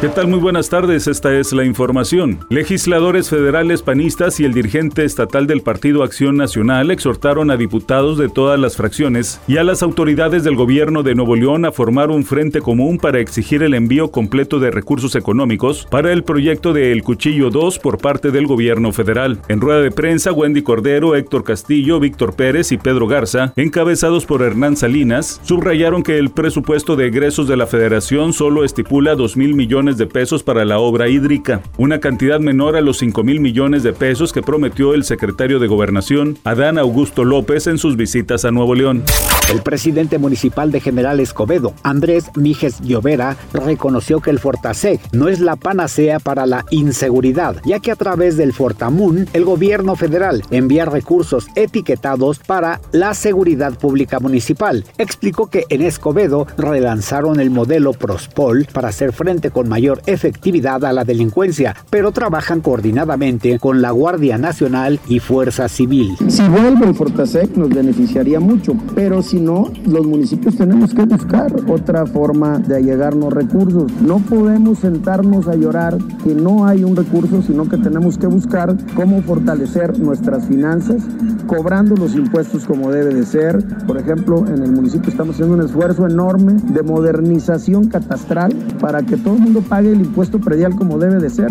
¿Qué tal? Muy buenas tardes, esta es la información. Legisladores federales panistas y el dirigente estatal del Partido Acción Nacional exhortaron a diputados de todas las fracciones y a las autoridades del gobierno de Nuevo León a formar un frente común para exigir el envío completo de recursos económicos para el proyecto de El Cuchillo 2 por parte del gobierno federal. En rueda de prensa, Wendy Cordero, Héctor Castillo, Víctor Pérez y Pedro Garza, encabezados por Hernán Salinas, subrayaron que el presupuesto de egresos de la federación solo estipula 2 mil millones de pesos para la obra hídrica, una cantidad menor a los 5 mil millones de pesos que prometió el secretario de Gobernación, Adán Augusto López, en sus visitas a Nuevo León. El presidente municipal de General Escobedo, Andrés Mijes Llovera, reconoció que el Fortasec no es la panacea para la inseguridad, ya que a través del Fortamun, el gobierno federal envía recursos etiquetados para la seguridad pública municipal. Explicó que en Escobedo relanzaron el modelo Prospol para hacer frente con mayor efectividad a la delincuencia, pero trabajan coordinadamente con la Guardia Nacional y Fuerza Civil. Si vuelve el Fortasec nos beneficiaría mucho, pero si no, los municipios tenemos que buscar otra forma de allegarnos recursos. No podemos sentarnos a llorar que no hay un recurso, sino que tenemos que buscar cómo fortalecer nuestras finanzas, cobrando los impuestos como debe de ser. Por ejemplo, en el municipio estamos haciendo un esfuerzo enorme de modernización catastral para que todo el mundo pague el impuesto predial como debe de ser.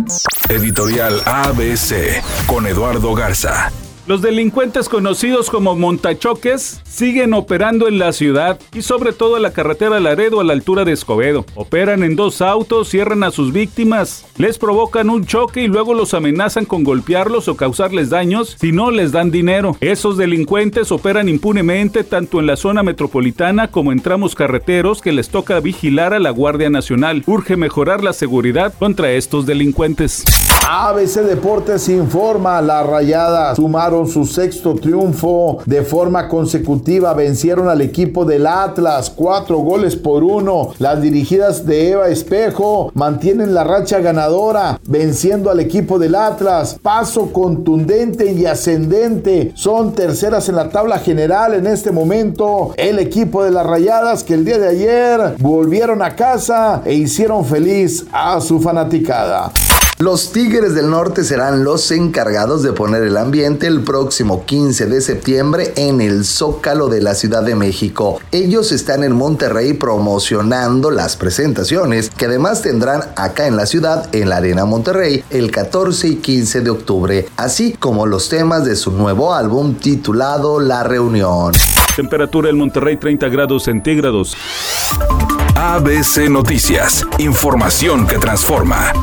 Editorial ABC con Eduardo Garza. Los delincuentes conocidos como montachoques siguen operando en la ciudad y sobre todo en la carretera Laredo a la altura de Escobedo. Operan en dos autos, cierran a sus víctimas, les provocan un choque y luego los amenazan con golpearlos o causarles daños si no les dan dinero. Esos delincuentes operan impunemente tanto en la zona metropolitana como en tramos carreteros que les toca vigilar a la Guardia Nacional. Urge mejorar la seguridad contra estos delincuentes. ABC Deportes informa, la Rayada sumaron su sexto triunfo de forma consecutiva, vencieron al equipo del Atlas, cuatro goles por uno. Las dirigidas de Eva Espejo mantienen la racha ganadora, venciendo al equipo del Atlas. Paso contundente y ascendente, son terceras en la tabla general en este momento. El equipo de las Rayadas que el día de ayer volvieron a casa e hicieron feliz a su fanaticada. Los Tigres del Norte serán los encargados de poner el ambiente el próximo 15 de septiembre en el Zócalo de la Ciudad de México. Ellos están en Monterrey promocionando las presentaciones que además tendrán acá en la ciudad, en la Arena Monterrey, el 14 y 15 de octubre, así como los temas de su nuevo álbum titulado La Reunión. Temperatura en Monterrey 30 grados centígrados. ABC Noticias, información que transforma.